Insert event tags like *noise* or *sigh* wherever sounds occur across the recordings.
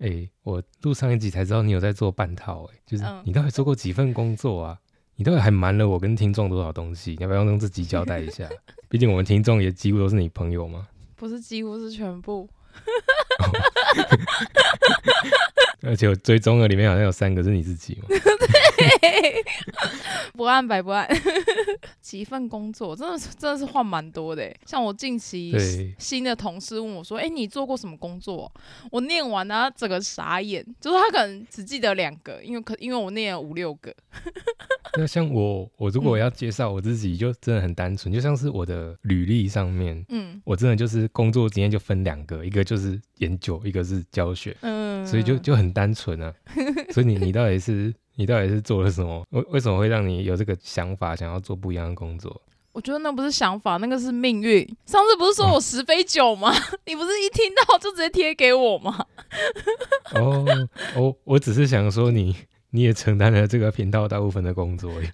哎、我录上一集才知道你有在做半套、哎，就是嗯你到底做过几份工作啊？你到底还瞒了我跟听众多少东西？你要不要用自己交代一下？*laughs* 毕竟我们听众也几乎都是你朋友嘛，不是几乎是全部。*laughs* 而且我追踪的里面好像有三个是你自己嘛。*laughs* *laughs* 不按白不按，*laughs* 几份工作真的是真的是换蛮多的。像我近期新的同事问我说：“哎、你做过什么工作？”我念完了，他整个傻眼，就是他可能只记得两个，因为可因为我念了五六个。*laughs* 那像我，我如果嗯要介绍我自己，就真的很单纯，就像是我的履历上面，嗯我真的就是工作经验就分两个，一个就是研究，一个是教学，嗯，所以就就很单纯啊。所以你你到底是你到底是做了什么？为为什么会让你有这个想法，想要做不一样的工作？我觉得那不是想法，那个是命运。上次不是说我十杯酒吗？*laughs* 你不是一听到就直接贴给我吗？*laughs* 哦，我我只是想说你。你也承担了这个频道大部分的工作而 *laughs* 且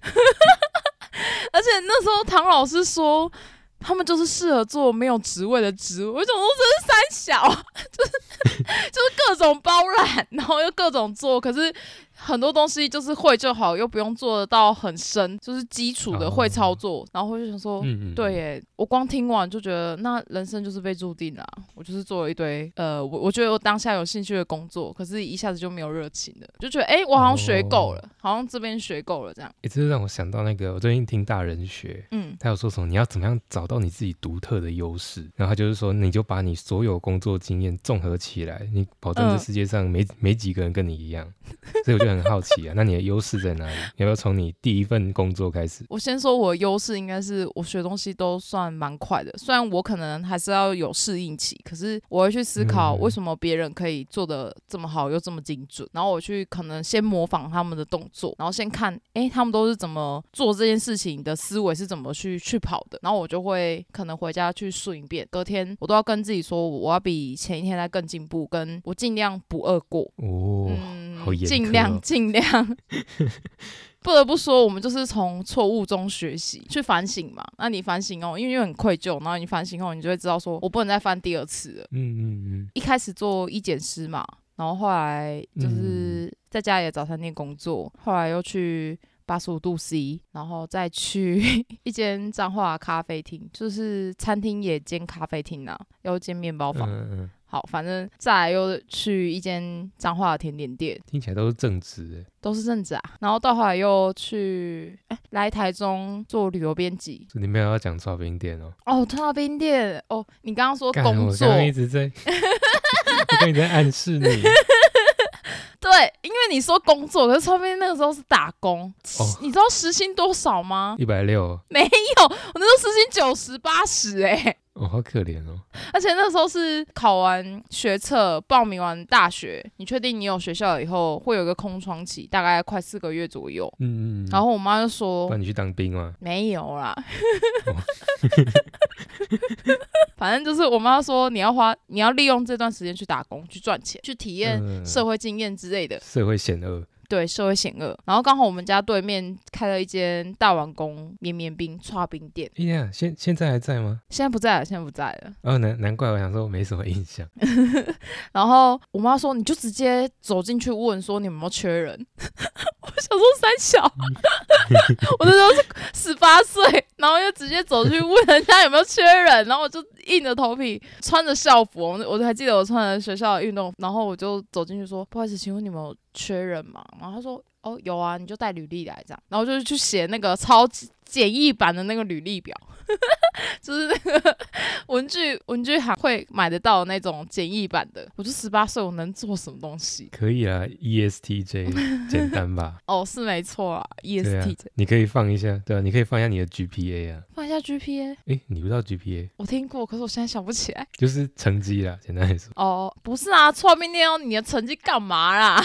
那时候唐老师说，他们就是适合做没有职位的职位，我就想说这是三小，就是就是各种包揽，然后又各种做，可是很多东西就是会就好，又不用做得到很深，就是基础的会操作，然后我就想说。嗯嗯，对耶，我光听完就觉得，那人生就是被注定了啊、我就是做了一堆，呃，我我觉得我当下有兴趣的工作，可是一下子就没有热情了，就觉得，哎、我好像学够了，好像这边学够了这样。也这是让我想到那个，我最近听大人学，嗯他有说什么你要怎么样找到你自己独特的优势，然后他就是说你就把你所有工作经验综合起来，你保证这嗯世界上没、没几个人跟你一样，所以我就很好奇啊，那你的优势在哪里？你要不要从你第一份工作开始？我先说我的优势应该是我学东西都算蛮快的，虽然我可能还是要有适应期，可是我会去思考嗯为什么别人可以做的这么好又这么精准，然后我去可能先模仿他们的动作，然后先看诶他们都是怎么做这件事情的思维是怎么去去跑的，然后我就会可能回家去顺一遍，隔天我都要跟自己说我要比前一天再更进步，跟我尽量不饿过，哦，嗯好严苛尽量哦尽量。*laughs* *laughs* 不得不说，我们就是从错误中学习，去反省嘛。那你反省哦，因为又很愧疚，然后你反省后，你就会知道说，我不能再犯第二次了。嗯嗯嗯，一开始做医检师嘛，然后后来就是在家里的早餐店工作，后来又去八十五度 C，然后再去 *laughs* 一间彰化咖啡厅，就是餐厅也兼咖啡厅啊，又兼面包房。嗯嗯，好，反正再来又去一间彰化的甜点店，听起来都是正职欸，都是正职啊。然后到后来又去哎、来台中做旅游编辑。你没有要讲炒冰店哦。哦，超冰店哦，你刚刚说工作我刚，刚一直在，我刚一直在暗示你。*laughs* 对，因为你说工作，可是超冰那个时候是打工，哦你知道时薪多少吗？一百六，没有，我那时候时薪九十八十哎，哦，好可怜哦。而且那时候是考完学测，报名完大学，你确定你有学校了以后，会有一个空窗期，大概快四个月左右。嗯嗯嗯。然后我妈就说那你去当兵吗？没有啦，哦 *laughs* 反正就是我妈说你要花，你要利用这段时间去打工，去赚钱，去体验嗯社会经验之类的。社会险恶。对，社会险恶。然后刚好我们家对面开了一间大碗工绵绵冰串冰店，哎呀，现现在还在吗？现在不在了，现在不在了。哦，难难怪我想说没什么印象。*laughs* 然后我妈说你就直接走进去问说你有没有缺人。*laughs* 我想说三小，*laughs* 我那时候是十八岁，然后又直接走去问人家有没有缺人，然后我就硬着头皮穿着校服，我我还记得我穿着学校的运动，然后我就走进去说不好意思，请问你们有缺人嘛？然后他说哦有啊，你就带履历来这样，然后就是去写那个超级简易版的那个履历表。*laughs* 就是那个文具文具行会买得到的那种简易版的。我就十八岁，我能做什么东西？可以啊，ESTJ 简单吧？*laughs* 哦，是没错啊对啊，EST，、，你可以放一下，对啊，你可以放一下你的 GPA 啊。放一下 GPA，哎，你不知道 GPA 我听过，可是我现在想不起来。就是成绩啦，简单来说，*laughs* 哦，不是啊，错明天哦，你的成绩干嘛啦？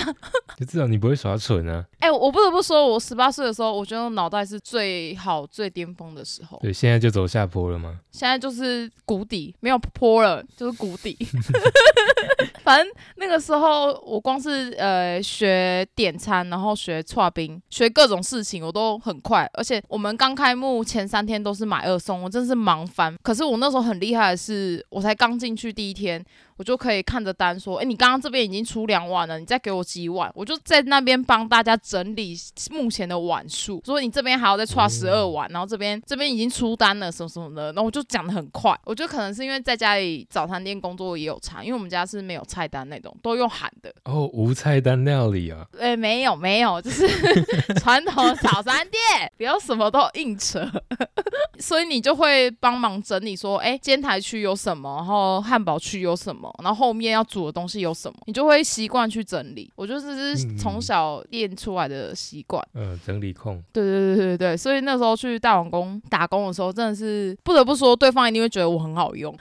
就至少你不会耍蠢啊。哎、我不得不说，我十八岁的时候，我觉得脑袋是最好、最巅峰的时候。对，现在就走下坡了吗？现在就是谷底，没有坡了，就是谷底。*laughs* 反正那个时候，我光是呃学点餐，然后学串冰，学各种事情，我都很快。而且我们刚开幕前三天都是买二送，我真是忙翻。可是我那时候很厉害的是，我才刚进去第一天，我我就可以看着单说，哎，你刚刚这边已经出两碗了，你再给我几碗，我就在那边帮大家整理目前的碗数，说你这边还要再差十二碗，然后这边这边已经出单了什么什么的，然后我就讲的很快。我觉得可能是因为在家里早餐店工作也有差，因为我们家是没有菜单那种，都用喊的。哦，无菜单料理啊？哎，没有没有，就是 *laughs* 传统早餐店，不要什么都硬扯。*laughs* 所以你就会帮忙整理说，哎，煎台区有什么，然后汉堡区有什么，然后后面要煮的东西有什么，你就会习惯去整理。我觉得这是从小练出来的习惯。嗯，整理控。对对对对对所以那时候去大王宫打工的时候，真的是不得不说，对方一定会觉得我很好用。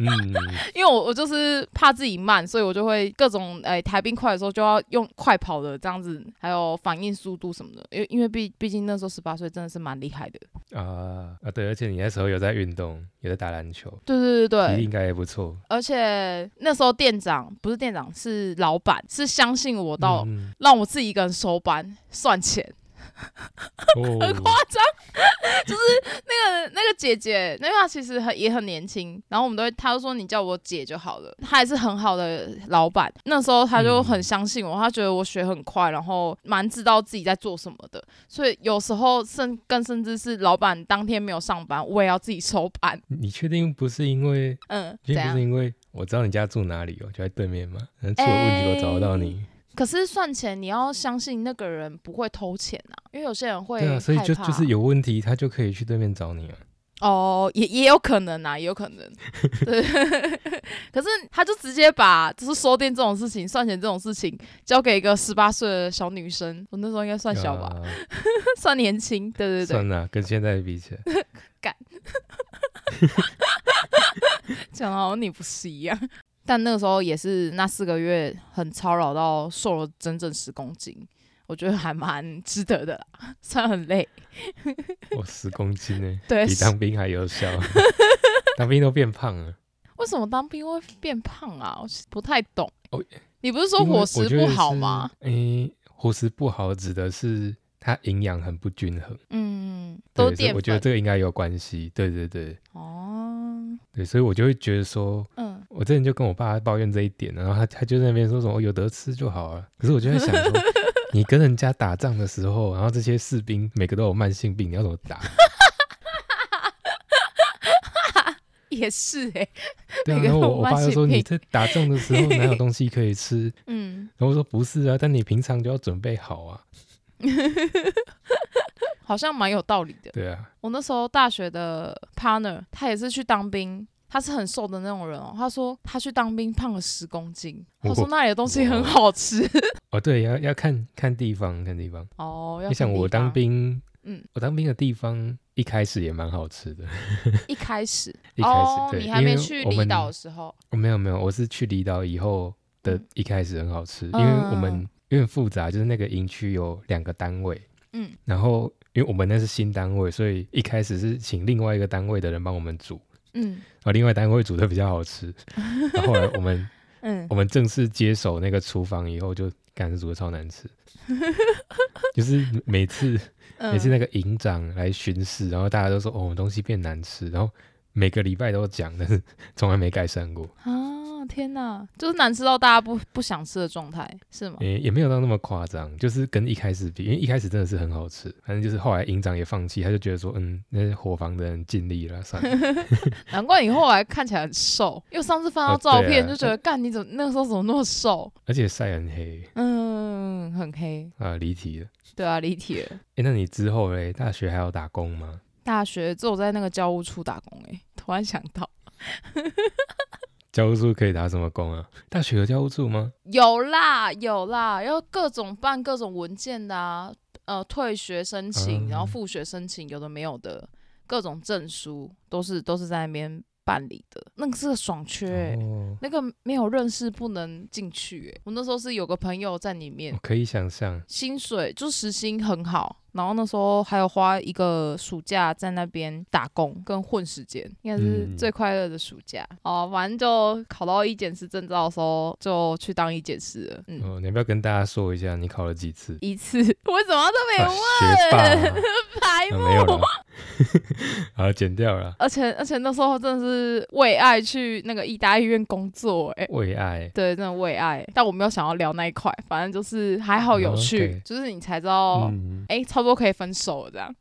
嗯，*laughs* 因为我我就是怕自己慢，所以我就会各种哎抬冰块的时候就要用快跑的这样子，还有反应速度什么的。因为因为毕毕竟那时候十八岁真的是蛮厉害的啊啊对，而且你那时候有在运动，有在打篮球，对对对对，应该也不错。而且那时候店长不是店长是老板，是相信我到让我自己一个人收班算钱。*laughs* 很夸张，*laughs* 就是那个那个姐姐，那她其实很也很年轻，然后我们都会，她就说你叫我姐就好了。她也是很好的老板，那时候她就很相信我，她觉得我学很快，然后蛮知道自己在做什么的。所以有时候甚更甚至是老板当天没有上班，我也要自己收班。你确定不是因为嗯，并不是因为我知道你家住哪里哦，就在对面嘛，出了问题我找得到你。可是算钱，你要相信那个人不会偷钱啊，因为有些人会对啊，所以就就是有问题，他就可以去对面找你啊。哦，也也有可能啊，也有可能。*laughs* 对，*laughs* 可是他就直接把就是收店这种事情、算钱这种事情交给一个十八岁的小女生，我那时候应该算小吧，*laughs* 算年轻。对对对，算啊，跟现在比起来，干，讲的好像你不是一样。但那个时候也是那四个月很操劳到瘦了整整十公斤，我觉得还蛮值得的啦，*laughs* 虽然很累。我十公斤呢？对，比当兵还有效。*laughs* 当兵都变胖了。为什么当兵会变胖啊？我不太懂。哦，你不是说伙食不好吗？诶，伙食不好指的是它营养很不均衡。嗯，都淀我觉得这个应该有关系。对对对。哦。对，所以我就会觉得说，嗯。我之前就跟我爸抱怨这一点，然后他他就在那边说什么有得吃就好了。可是我就在想说，*laughs* 你跟人家打仗的时候，然后这些士兵每个都有慢性病，你要怎么打？*laughs* 也是哎，对啊。然后我我爸就说你在打仗的时候哪有 *laughs* 东西可以吃？嗯，然后我说不是啊，但你平常就要准备好啊。*laughs* 好像蛮有道理的。对啊，我那时候大学的 partner 他也是去当兵。他是很瘦的那种人哦。他说他去当兵胖了十公斤。他说那里的东西很好吃。*laughs* 哦，对，要要看看地方，看地方。哦，你想我当兵，嗯，我当兵的地方一开始也蛮好吃的。一开始，*laughs* 一开始，对，你还没去离岛的时候。我，没有没有，我是去离岛以后的一开始很好吃，因为我们有点复杂，就是那个营区有两个单位，嗯，然后因为我们那是新单位，所以一开始是请另外一个单位的人帮我们煮。嗯，啊，另外单位煮的比较好吃，*laughs* 然后来我们，嗯，我们正式接手那个厨房以后，就感觉煮的超难吃，*laughs* 就是每次每次那个营长来巡视，然后大家都说哦，东西变难吃，然后每个礼拜都讲，但是从来没改善过。天呐，就是难吃到大家不不想吃的状态，是吗？也也没有到那么夸张，就是跟一开始比，因为一开始真的是很好吃，反正就是后来营长也放弃，他就觉得说，嗯，那些伙房的人尽力了，算了。*laughs* 难怪你后来看起来很瘦，因为上次翻到照片就觉得，干你怎么那个时候怎么那么瘦？而且晒很黑，嗯，很黑啊，离题了。对啊，离题了。哎，那你之后嘞，大学还要打工吗？大学只有在那个教务处打工，哎，突然想到。*laughs* 教务处可以打什么工啊？大学有教务处吗？有啦，有啦，要各种办各种文件的啊，呃，退学申请，然后复学申请，有的没有的，各种证书都是都是在那边办理的。那个是个爽缺，那个没有认识不能进去。哎，我那时候是有个朋友在里面，可以想象，薪水就时薪很好。然后那时候还有花一个暑假在那边打工跟混时间，应该是最快乐的暑假哦。反正就考到一检师证照的时候，就去当一检师了。嗯，你要不要跟大家说一下你考了几次？一次？*laughs* 为什么这么问？学霸？*laughs* 白目？*laughs* 好剪掉了。而且而且那时候真的是为爱去那个医大医院工作，哎，为爱，对，真的为爱。但我没有想要聊那一块，反正就是还好有趣，就是你才知道，哎，差不多可以分手了这样。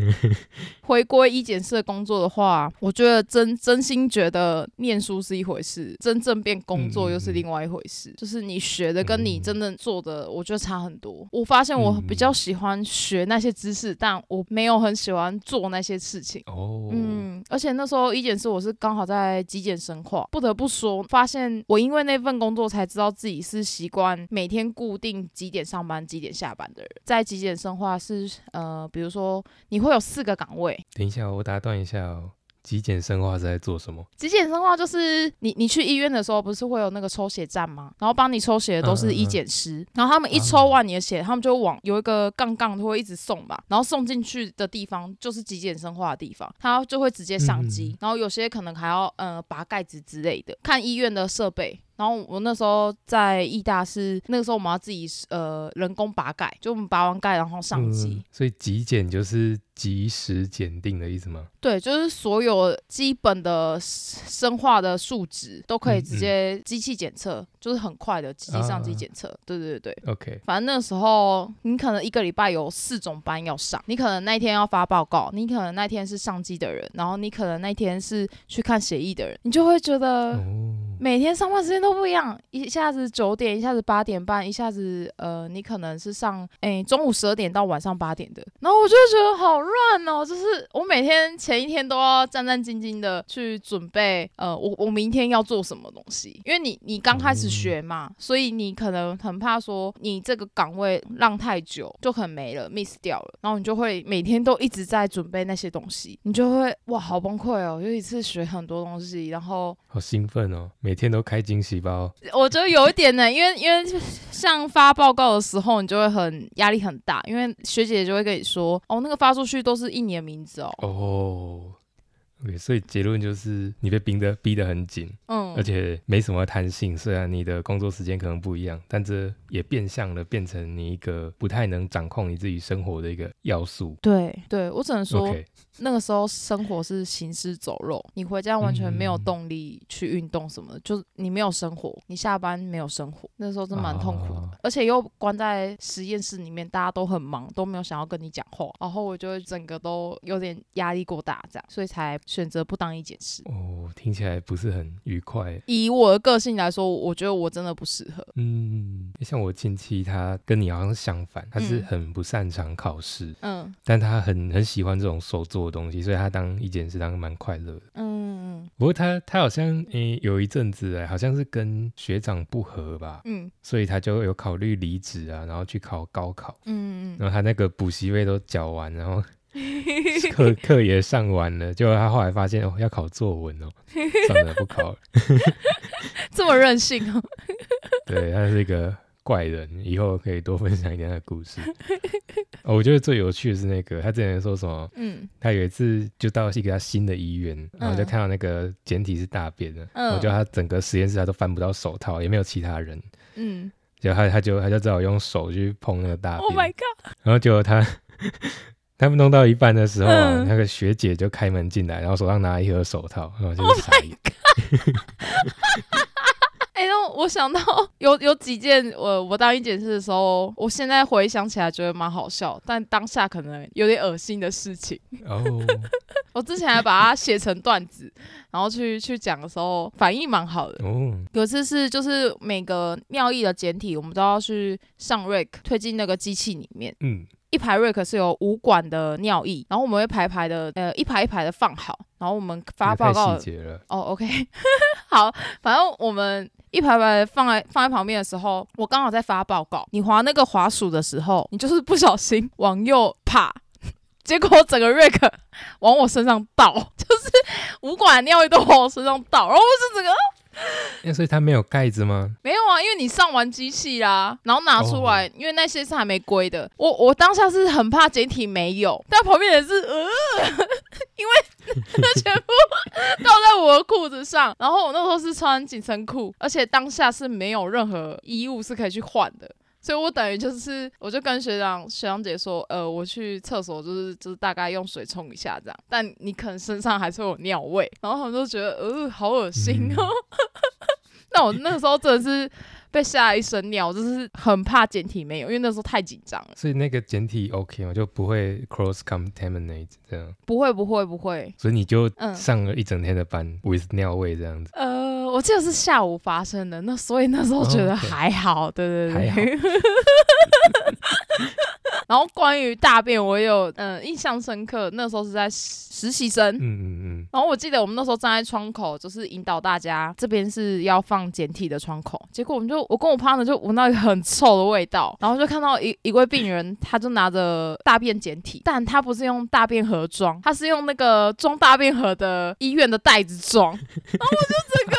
*laughs* 回归一检室工作的话，我觉得真真心觉得念书是一回事，真正变工作又是另外一回事。就是你学的跟你真正做的，我觉得差很多。我发现我比较喜欢学那些知识，但我没有很喜欢做那些事情。哦，嗯，而且那时候一检室我是刚好在极简生化，不得不说，发现我因为那份工作才知道自己是习惯每天固定几点上班、几点下班的人。在极简生化是呃，比如说你会有四个岗位。等一下，我打断一下哦。极简生化是在做什么？极简生化就是你你去医院的时候，不是会有那个抽血站吗？然后帮你抽血的都是医检师，然后他们一抽完你的血，他们就往有一个杠杠，会一直送吧，然后送进去的地方就是极简生化的地方，他就会直接上机，然后有些可能还要呃拔盖子之类的，看医院的设备。然后我那时候在义大是那个时候我们要自己呃人工拔盖，就我们拔完盖然后上机。所以极简就是及时检定的意思吗？对，就是所有基本的生化的数值都可以直接机器检测，就是很快的机器上机检测。对对对对，OK。反正那个时候你可能一个礼拜有四种班要上，你可能那天要发报告，你可能那天是上机的人，然后你可能那天是去看协议的人，你就会觉得。每天上班时间都不一样，一下子九点，一下子八点半，一下子呃，你可能是上哎中午十二点到晚上八点的，然后我就觉得好乱哦，就是我每天前一天都要战战兢兢的去准备，呃，我我明天要做什么东西，因为你你刚开始学嘛，所以你可能很怕说你这个岗位浪太久就可能没了，miss 掉了，然后你就会每天都一直在准备那些东西，你就会哇好崩溃哦，有一次学很多东西，然后好兴奋哦。每天都开惊喜包，我觉得有一点呢，因为因为像发报告的时候，你就会很压力很大，因为学姐就会跟你说，哦，那个发出去都是印你的名字哦。哦。对，所以结论就是你被逼得逼得很紧，嗯，而且没什么弹性。虽然你的工作时间可能不一样，但这也变相的变成你一个不太能掌控你自己生活的一个要素。对，对我只能说，那个时候生活是行尸走肉，你回家完全没有动力去运动什么的，就你没有生活，你下班没有生活，那时候真蛮痛苦的。而且又关在实验室里面，大家都很忙，都没有想要跟你讲话，然后我就会整个都有点压力过大，这样，所以才。选择不当一件事哦，听起来不是很愉快。以我的个性来说，我觉得我真的不适合。嗯，像我亲戚，他跟你好像是相反，他是很不擅长考试，嗯，但他很很喜欢这种手做的东西，所以他当一件事当蛮快乐的。嗯，不过他他好像诶有一阵子哎，好像是跟学长不合吧，嗯，所以他就有考虑离职啊，然后去考高考，嗯嗯，然后他那个补习费都缴完，然后。*laughs* 课课也上完了，结果他后来发现哦，要考作文哦，算了，不考了。*laughs* 这么任性哦？对，他是一个怪人，以后可以多分享一点他的故事。*laughs* 我觉得最有趣的是那个，他之前说什么？嗯，他有一次就到一个他新的医院，然后就看到那个简体是大便的，我觉得他整个实验室他都翻不到手套，也没有其他人，嗯，就他他就他就只好用手去碰那个大便。Oh my god！然后结果他。他们弄到一半的时候啊，那个学姐就开门进来，然后手上拿一盒手套，然后就傻眼。*laughs* 哎，那我想到有有几件，我我当一检视的时候，我现在回想起来觉得蛮好笑，但当下可能有点恶心的事情。哦，*laughs* 我之前还把它写成段子，然后去去讲的时候，反应蛮好的。哦，有次是就是每个尿液的简体，我们都要去上 rake 推进那个机器里面。嗯。一排瑞克是有五管的尿液，然后我们会排排的，呃，一排一排的放好，然后我们发报告。哦，OK，*laughs* 好，反正我们一排排放在放在旁边的时候，我刚好在发报告。你滑那个滑鼠的时候，你就是不小心往右爬，结果整个瑞克 *laughs* 往我身上倒，*laughs* 就是五管尿液都往我身上倒，然后我就整个。*laughs* 那所以它没有盖子吗？没有啊，因为你上完机器啦，然后拿出来，因为那些是还没归的。我我当下是很怕简体没有，但旁边人是呃，*laughs* 因为全部 *laughs* 倒在我的裤子上，然后我那时候是穿紧身裤，而且当下是没有任何衣物是可以去换的。所以我等于就是，我就跟学长学长姐说，呃，我去厕所就是就是大概用水冲一下这样，但你可能身上还是有尿味，然后他们都觉得，呃，好恶心哦。*laughs* 那我那个时候真的是。被吓了一身尿，就是很怕简体没有，因为那时候太紧张了。所以那个简体 OK 吗？就不会 cross contaminate 这样？不会，不会，不会。所以你就上了一整天的班，with 尿味这样子。呃，我记得是下午发生的，那所以那时候觉得还好，对对对，还好。*laughs* 然后关于大便，我有嗯印象深刻。那时候是在实习生，嗯嗯嗯。然后我记得我们那时候站在窗口，就是引导大家这边是要放简体的窗口。结果我们就我跟我 partner 就闻到一个很臭的味道，然后就看到一一位病人，他就拿着大便简体，但他不是用大便盒装，他是用那个装大便盒的医院的袋子装。*laughs* 然后我就整个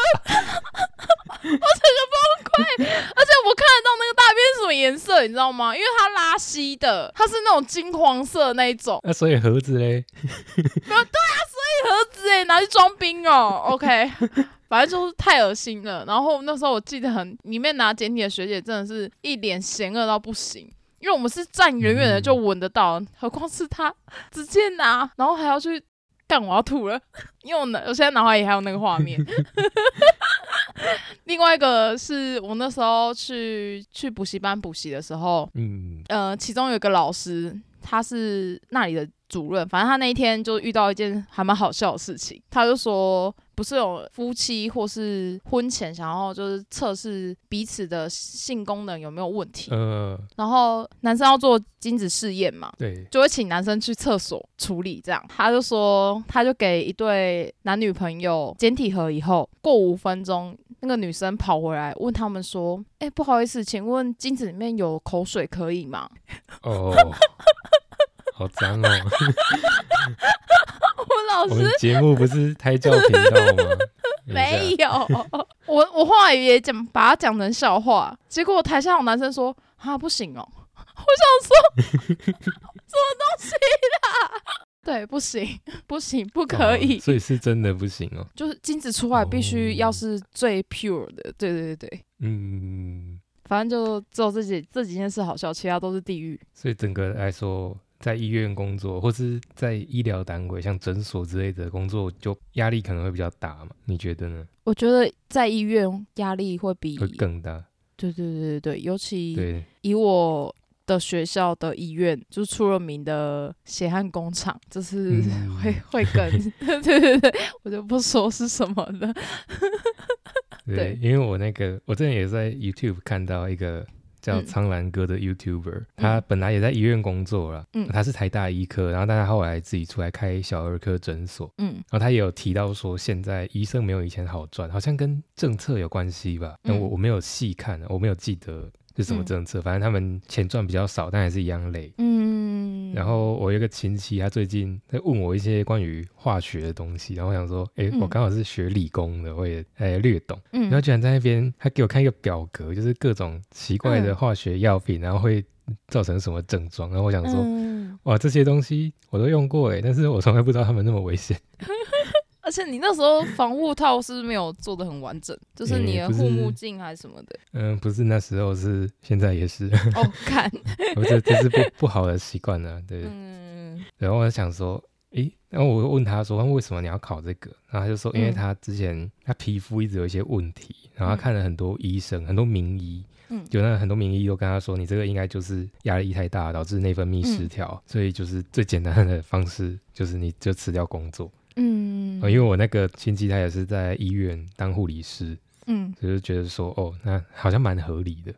我整个崩溃，而且我看得到那个大便是什么颜色，你知道吗？因为它拉稀的，它是那种金黄色的那一种。那所以盒子嘞？对啊，所以盒子哎，拿去装冰哦。OK，反正就是太恶心了。然后那时候我记得很，里面拿简体的学姐真的是一脸嫌恶到不行，因为我们是站远远的就闻得到，何况是他直接拿，然后还要去干，我要吐了，因为我我现在脑海里还有那个画面。*laughs* 另外一个是我那时候去去补习班补习的时候，嗯，呃，其中有一个老师，他是那里的主任，反正他那一天就遇到一件还蛮好笑的事情，他就说。不是有夫妻或是婚前想要就是测试彼此的性功能有没有问题，呃，然后男生要做精子试验嘛，对，就会请男生去厕所处理，这样他就说他就给一对男女朋友简体盒以后，过五分钟那个女生跑回来问他们说，哎，不好意思，请问精子里面有口水可以吗？哦。*laughs* 好脏哦！*laughs* 我老师，节目不是胎教频道吗？*laughs* 没有，我我话语也讲把它讲成笑话，结果台下有男生说啊不行哦，*laughs* 我想说什么东西啦？对，不行，不行，不可以，所以是真的不行哦。就是精子出来必须要是最 pure 的，对对对对，嗯，反正就只有这几这几件事好笑，其他都是地狱。所以整个来说。在医院工作，或是在医疗单位，像诊所之类的工作，就压力可能会比较大嘛？你觉得呢？我觉得在医院压力会比会更大。对对对对对，尤其以我的学校的医院，就出了名的血汗工厂，就是会会更 *laughs* 对对对，我就不说是什么了。*laughs* 对，因为我那个我之前也在 YouTube 看到一个。叫苍兰哥的 YouTuber，他本来也在医院工作了，嗯，他是台大医科，然后但他后来自己出来开小儿科诊所，嗯，然后他也有提到说，现在医生没有以前好赚，好像跟政策有关系吧？但我我没有细看，我没有记得是什么政策，反正他们钱赚比较少，但还是一样累，嗯。然后我有个亲戚，他最近在问我一些关于化学的东西，然后我想说，哎，我刚好是学理工的，我也哎略懂。然后居然在那边，他给我看一个表格，就是各种奇怪的化学药品，然后会造成什么症状。然后我想说，哇，这些东西我都用过哎，但是我从来不知道他们那么危险。而且你那时候防护套是没有做的很完整，就是你的护目镜还是什么的。嗯，不是那时候，是现在也是。哦，看，*laughs* 我这这是不不好的习惯呢，对。嗯。然后我想说，诶，然后我问他说，为什么你要考这个？然后他就说，因为他之前他皮肤一直有一些问题，然后他看了很多医生，很多名医，嗯，有那很多名医都跟他说，你这个应该就是压力太大导致内分泌失调，所以就是最简单的方式就是你就辞掉工作。嗯，因为我那个亲戚他也是在医院当护理师，嗯，就是觉得说，哦，那好像蛮合理的，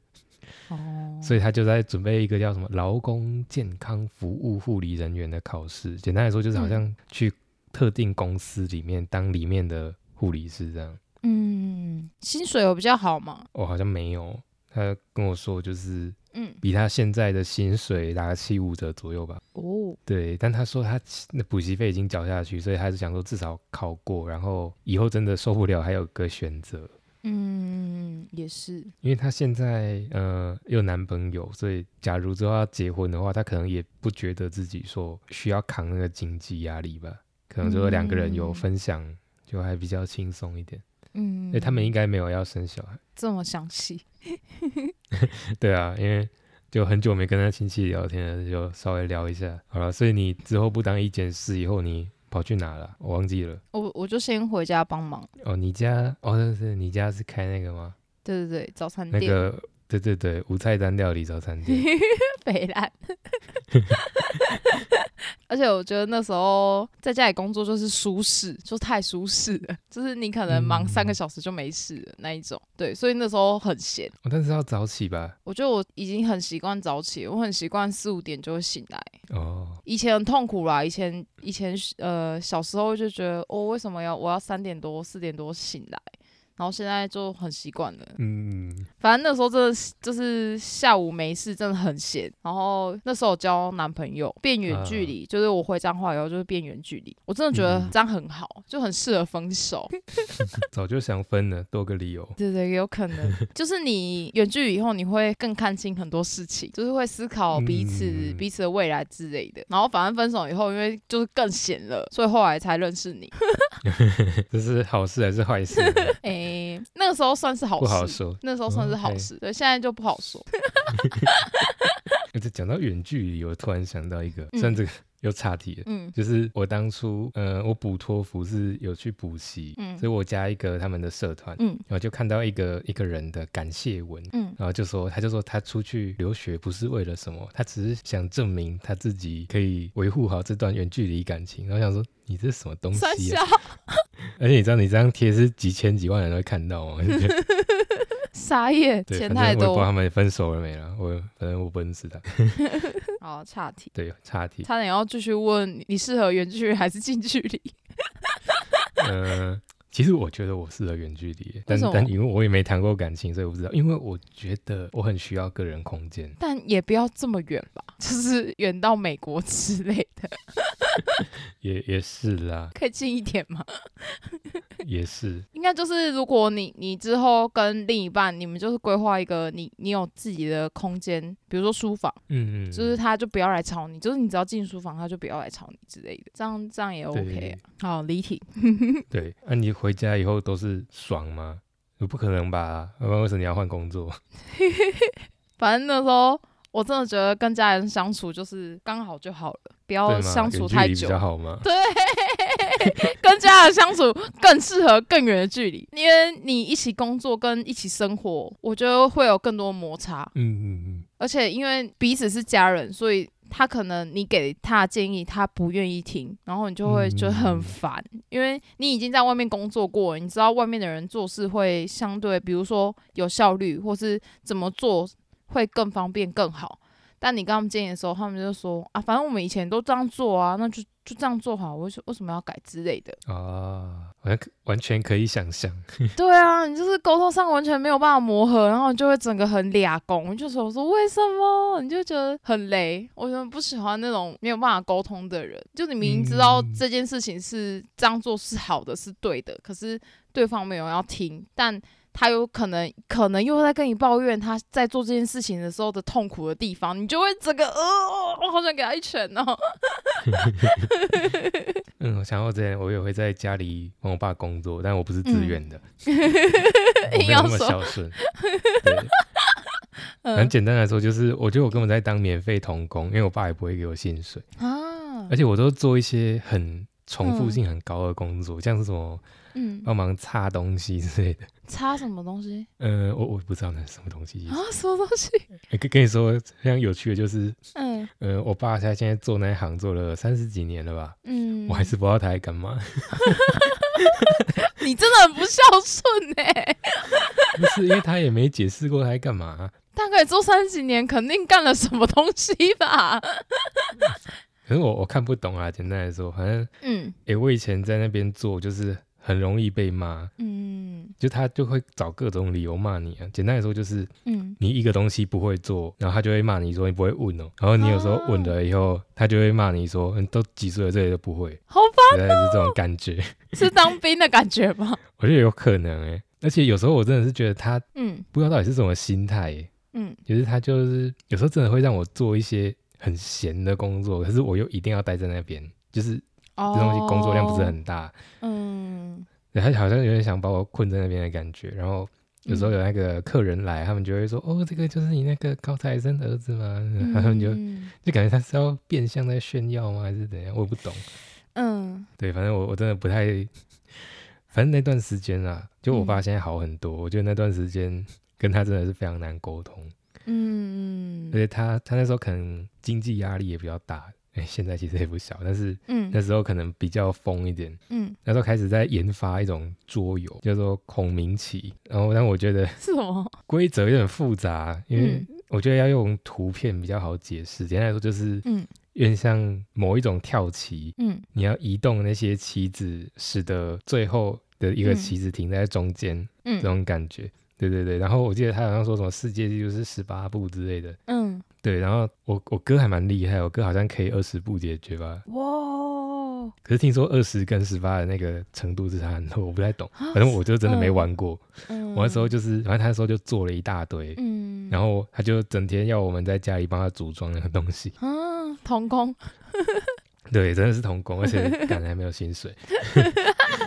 哦，所以他就在准备一个叫什么劳工健康服务护理人员的考试。简单来说，就是好像去特定公司里面当里面的护理师这样。嗯，薪水有比较好吗？哦，好像没有。他跟我说，就是。嗯，比他现在的薪水大概七五折左右吧。哦，对，但他说他那补习费已经缴下去，所以还是想说至少考过，然后以后真的受不了还有个选择。嗯，也是，因为他现在呃有男朋友，所以假如之后要结婚的话，他可能也不觉得自己说需要扛那个经济压力吧，可能就两个人有分享，就还比较轻松一点。嗯，哎，他们应该没有要生小孩，这么详细。*laughs* 对啊，因为就很久没跟他亲戚聊天了，就稍微聊一下。好了，所以你之后不当一件事以后，你跑去哪了？我忘记了。我我就先回家帮忙。哦，你家哦，是你家是开那个吗？对对对，早餐店。那个，对对对，无菜单料理早餐店。*laughs* 北兰。*laughs* 而且我觉得那时候在家里工作就是舒适，就太舒适了，就是你可能忙三个小时就没事了那一种。对，所以那时候很闲。但是要早起吧？我觉得我已经很习惯早起，我很习惯四五点就会醒来。哦。以前很痛苦啦，以前以前呃小时候就觉得，我为什么要我要三点多四点多醒来？然后现在就很习惯了，嗯，反正那时候真的就是下午没事，真的很闲。然后那时候交男朋友，变远距离，就是我回彰化以后就是变远距离，我真的觉得这样很好，就很适合分手。*laughs* 早就想分了，多个理由。*laughs* 对对，有可能 *laughs* 就是你远距离以后，你会更看清很多事情，就是会思考彼此彼此的未来之类的。然后反正分手以后，因为就是更闲了，所以后来才认识你。这是好事还是坏事？哎。诶，那个时候算是好事，不好说。那时候算是好事，对，现在就不好说。这讲到远距离，我突然想到一个，算这个又岔题了。嗯，就是我当初，呃，我补托福是有去补习，嗯，所以我加一个他们的社团，嗯，然后就看到一个一个人的感谢文，嗯，然后就说，他就说他出去留学不是为了什么，他只是想证明他自己可以维护好这段远距离感情。然后想说，你这是什么东西啊？而且你知道，你这张贴是几千几万人都会看到吗？*laughs* 傻眼，钱太多。我不知道他们分手了没了，我反正我不认识他。*laughs* 好，差题。对，差题。差点要继续问你适合远距离还是近距离？嗯。*laughs* 其实我觉得我适合远距离，但但因为我也没谈过感情，所以我不知道。因为我觉得我很需要个人空间，但也不要这么远吧，*laughs* 就是远到美国之类的。*laughs* 也也是啦，可以近一点吗？*laughs* 也是，应该就是如果你你之后跟另一半，你们就是规划一个你你有自己的空间，比如说书房，嗯嗯，就是他就不要来吵你，就是你只要进书房，他就不要来吵你之类的，这样这样也 OK。啊好，离题。对，那你回家以后都是爽吗？不可能吧？要不然为什么你要换工作？*laughs* 反正那时候。我真的觉得跟家人相处就是刚好就好了，不要相处太久。比较好吗？对，*laughs* 跟家人相处更适合更远的距离，因为你一起工作跟一起生活，我觉得会有更多摩擦。嗯嗯嗯。而且因为彼此是家人，所以他可能你给他建议，他不愿意听，然后你就会觉得很烦，因为你已经在外面工作过，你知道外面的人做事会相对，比如说有效率，或是怎么做。会更方便更好，但你跟他们建议的时候，他们就说啊，反正我们以前都这样做啊，那就就这样做好，为什为什么要改之类的啊？完完全可以想象。*laughs* 对啊，你就是沟通上完全没有办法磨合，然后就会整个很俩工，就说我说为什么？你就觉得很雷。我什么不喜欢那种没有办法沟通的人？就你明明知道这件事情是这样做是好的，是对的，可是对方没有要听，但。他有可能，可能又在跟你抱怨他在做这件事情的时候的痛苦的地方，你就会整个呃，我好想给他一拳哦。*laughs* *laughs* 嗯，我想到之前我也会在家里帮我爸工作，但我不是自愿的，*laughs* 没有那么孝顺。很简单来说，就是我觉得我根本在当免费童工，因为我爸也不会给我薪水啊，而且我都做一些很重复性很高的工作，像是什么。嗯，帮忙擦东西之类的。擦什么东西？呃，我我不知道那是什么东西啊，什么东西？跟跟你说，非常有趣的，就是，嗯，呃，我爸他现在做那一行做了三十几年了吧？嗯，我还是不知道他在干嘛。*laughs* 你真的很不孝顺哎！*laughs* 不是，因为他也没解释过他在干嘛。大概做三十几年，肯定干了什么东西吧？可是我我看不懂啊。简单来说，反正，嗯，哎，我以前在那边做，就是。很容易被骂，嗯，就他就会找各种理由骂你啊。简单来说就是，嗯，你一个东西不会做，然后他就会骂你说你不会问哦。然后你有时候问了以后，他就会骂你说，你都几岁了，这些都不会，好烦哦。是这种感觉，是当兵的感觉吗？*laughs* 我觉得有可能哎，而且有时候我真的是觉得他，嗯，不知道到底是什么心态，嗯，就是他就是有时候真的会让我做一些很闲的工作，可是我又一定要待在那边，就是。这东西工作量不是很大，嗯，他好像有点想把我困在那边的感觉，然后有时候有那个客人来，他们就会说：“哦，这个就是你那个高材生的儿子吗？” *laughs* 他们就就感觉他是要变相在炫耀吗，还是怎样？我也不懂。嗯，对，反正我我真的不太，反正那段时间啊，就我爸现在好很多。我觉得那段时间跟他真的是非常难沟通。嗯，而且他他那时候可能经济压力也比较大。哎，现在其实也不小，但是嗯那时候可能比较疯一点。嗯，那时候开始在研发一种桌游，叫做孔明棋。然后，但我觉得是什么 *laughs* 规则有点复杂，因为我觉得要用图片比较好解释。简单来说，就是嗯，有点像某一种跳棋。嗯，你要移动那些棋子，使得最后的一个棋子停在中间。嗯，这种感觉。对对对。然后我记得他好像说什么世界纪录是十八步之类的。嗯。对，然后我我哥还蛮厉害，我哥好像可以二十步解决吧。哇！可是听说二十跟十八的那个程度是差很多，我不太懂。反正我就真的没玩过。嗯。我那时候就是，反正他那时候就做了一大堆。嗯。然后他就整天要我们在家里帮他组装那个东西。嗯，童工。对，真的是童工，而且感觉还没有薪水。*laughs*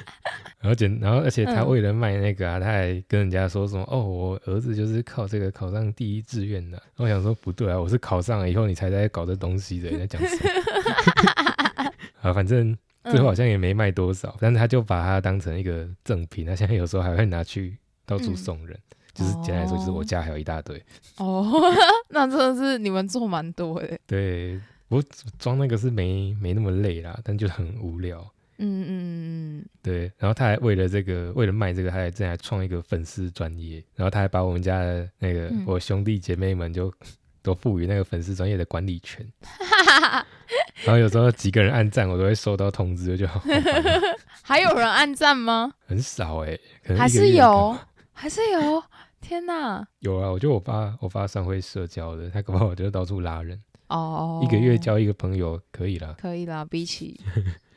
然后然后而且他为了卖那个啊，他还跟人家说什么哦，我儿子就是靠这个考上第一志愿的。我想说不对啊，我是考上了以后你才在搞这东西的，你在讲什么？*laughs* 啊，反正最后好像也没卖多少，但是他就把它当成一个赠品，他现在有时候还会拿去到处送人。就是简单来说，就是我家还有一大堆。*laughs* 哦，*laughs* 那真的是你们做蛮多的。对，我装那个是没没那么累啦，但就很无聊。嗯嗯嗯对，然后他还为了这个，为了卖这个，他还正在创一个粉丝专业，然后他还把我们家的那个我兄弟姐妹们就 *laughs* 都赋予那个粉丝专业的管理权，*laughs* 然后有时候几个人按赞，我都会收到通知，就好。*laughs* 还有人按赞吗？很少哎，还是有，还是有，天哪！有啊，我觉得我爸我爸上会社交的，他搞不好就到处拉人哦，一个月交一个朋友可以啦，可以啦，比起。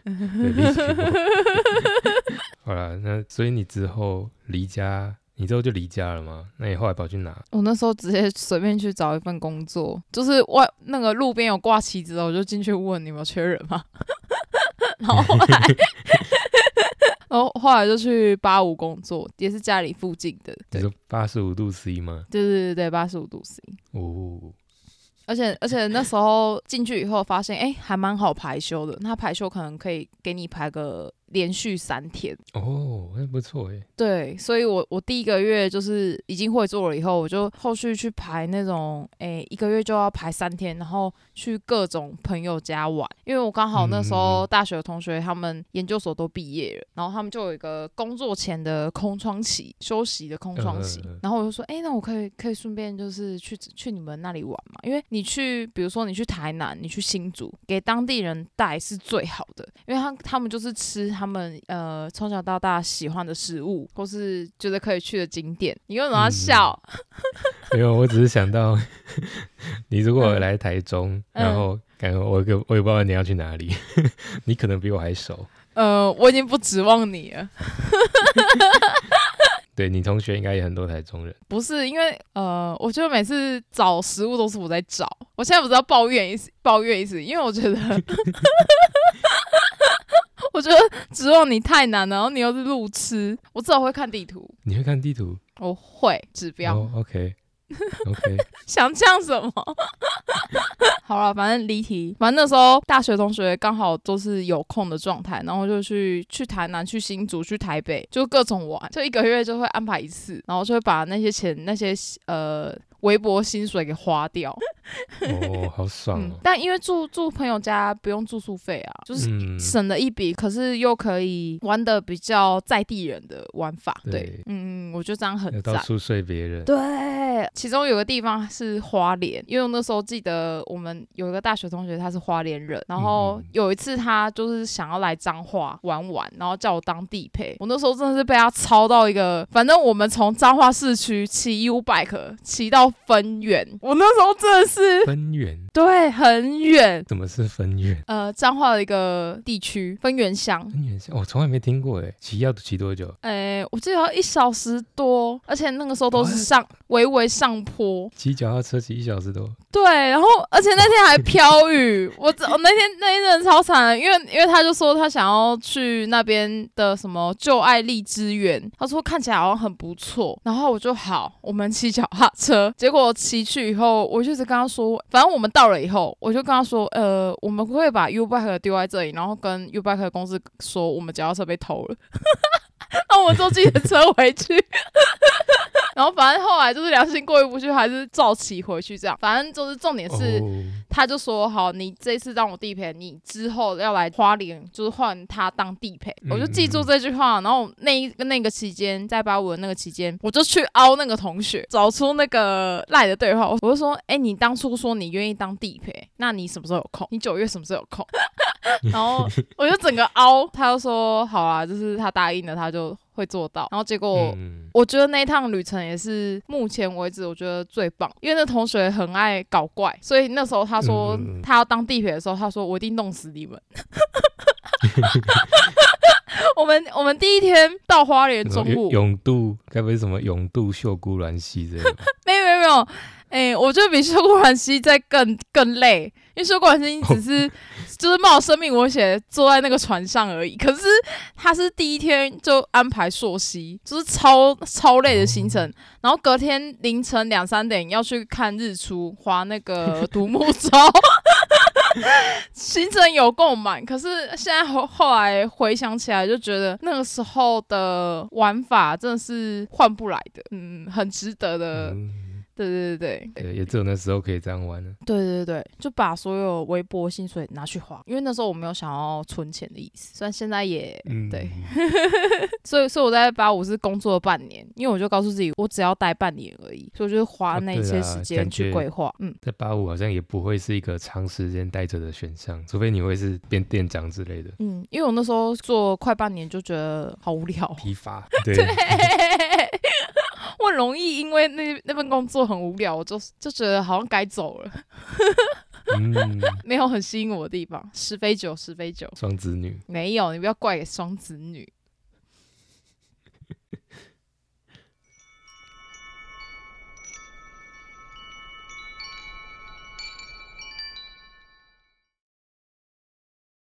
*laughs* 好了，那所以你之后离家，你之后就离家了吗？那你后来跑去哪？我那时候直接随便去找一份工作，就是外那个路边有挂旗子的，我就进去问你们缺人吗？*laughs* 然后后来，*laughs* 然后后来就去八五工作，也是家里附近的。你说八十五度 C 吗？对对对对，八十五度 C。哦。而且而且那时候进去以后发现，哎，还蛮好排休的。那排休可能可以给你排个。连续三天哦，那不错哎。对，所以我我第一个月就是已经会做了，以后我就后续去排那种，哎，一个月就要排三天，然后去各种朋友家玩。因为我刚好那时候大学的同学他们研究所都毕业了，然后他们就有一个工作前的空窗期，休息的空窗期。然后我就说，哎，那我可以可以顺便就是去去你们那里玩嘛？因为你去，比如说你去台南，你去新竹，给当地人带是最好的，因为他他们就是吃。他们呃从小到大喜欢的食物，或是觉得可以去的景点，你为什么要笑？*laughs* 没有，我只是想到 *laughs* 你如果来台中，然后感觉我我我也不知道你要去哪里，*laughs* 你可能比我还熟。呃，我已经不指望你了。对你同学应该也很多台中人。不是因为呃，我觉得每次找食物都是我在找，我现在不知道抱怨一思，抱怨一次，因为我觉得。我觉得指望你太难了，然后你又是路痴，我至少会看地图。你会看地图？我会指标。*laughs* OK，OK。想讲什么？*laughs* 好了，反正离题。反正那时候大学同学刚好都是有空的状态，然后就去去台南、去新竹、去台北，就各种玩，就一个月就会安排一次，然后就会把那些钱、那些呃。微薄薪水给花掉，哦，好爽哦！但因为住住朋友家不用住宿费啊，就是省了一笔，可是又可以玩的比较在地人的玩法。对，嗯嗯，我觉得这样很赞。到处睡别人。对，其中有个地方是花莲，因为我那时候记得我们有一个大学同学他是花莲人，然后有一次他就是想要来彰化玩玩，然后叫我当地陪。我那时候真的是被他操到一个，反正我们从彰化市区骑 U bike 骑到。分远，我那时候真的是分远，对，很远。怎么是分远？呃，彰化的一个地区，分远乡。分远乡，我从来没听过，哎，骑要骑多久？哎，我记得要一小时多，而且那个时候都是上微微。上坡，骑脚踏车骑一小时多。对，然后而且那天还飘雨，我我那天那天真的超惨，因为因为他就说他想要去那边的什么旧爱荔枝园，他说看起来好像很不错，然后我就好，我们骑脚踏车，结果骑去以后，我就是跟他说，反正我们到到了以后，我就跟他说，呃，我们会把 U bike 丢在这里，然后跟 U bike 公司说我们脚踏车被偷了。那我坐自己的车回去，*laughs* 然后反正后来就是良心过意不去，还是照骑回去这样。反正就是重点是，他就说好，你这次让我地陪，你之后要来花莲，就是换他当地陪。我就记住这句话。然后那一个那个期间，在八五的那个期间，我就去凹那个同学，找出那个赖的对话。我就说，哎，你当初说你愿意当地陪，那你什么时候有空？你九月什么时候有空？*laughs* 然后我就整个凹，他就说好啊，就是他答应了，他就会做到。然后结果我觉得那一趟旅程也是目前为止我觉得最棒，因为那同学很爱搞怪，所以那时候他说他要当地陪的时候，他说我一定弄死你们。*laughs* 我们我们第一天到花莲中午，永渡该不会什么永渡秀姑峦溪之类的？*laughs* 没有没有没有。哎，我觉得比秀姑峦溪再更更累，因为修过兰溪只是就是冒生命危险坐在那个船上而已。可是他是第一天就安排溯溪，就是超超累的行程，然后隔天凌晨两三点要去看日出，划那个 *laughs* 独木舟，*laughs* 行程有够满。可是现在后后来回想起来，就觉得那个时候的玩法真的是换不来的，嗯，很值得的。对对对对，也只有那时候可以这样玩了。对对对，就把所有微薄薪水拿去花，因为那时候我没有想要存钱的意思。虽然现在也对，*laughs* 所以所以我在八五是工作了半年，因为我就告诉自己，我只要待半年而已，所以我就花那些时间去规划。嗯，在八五好像也不会是一个长时间待着的选项，除非你会是变店长之类的。嗯，因为我那时候做快半年就觉得好无聊，疲乏。*laughs* 对。我很容易因为那那份工作很无聊，我就就觉得好像该走了。*laughs* 没有很吸引我的地方，十飞九，十飞九。双子女没有，你不要怪给双子女。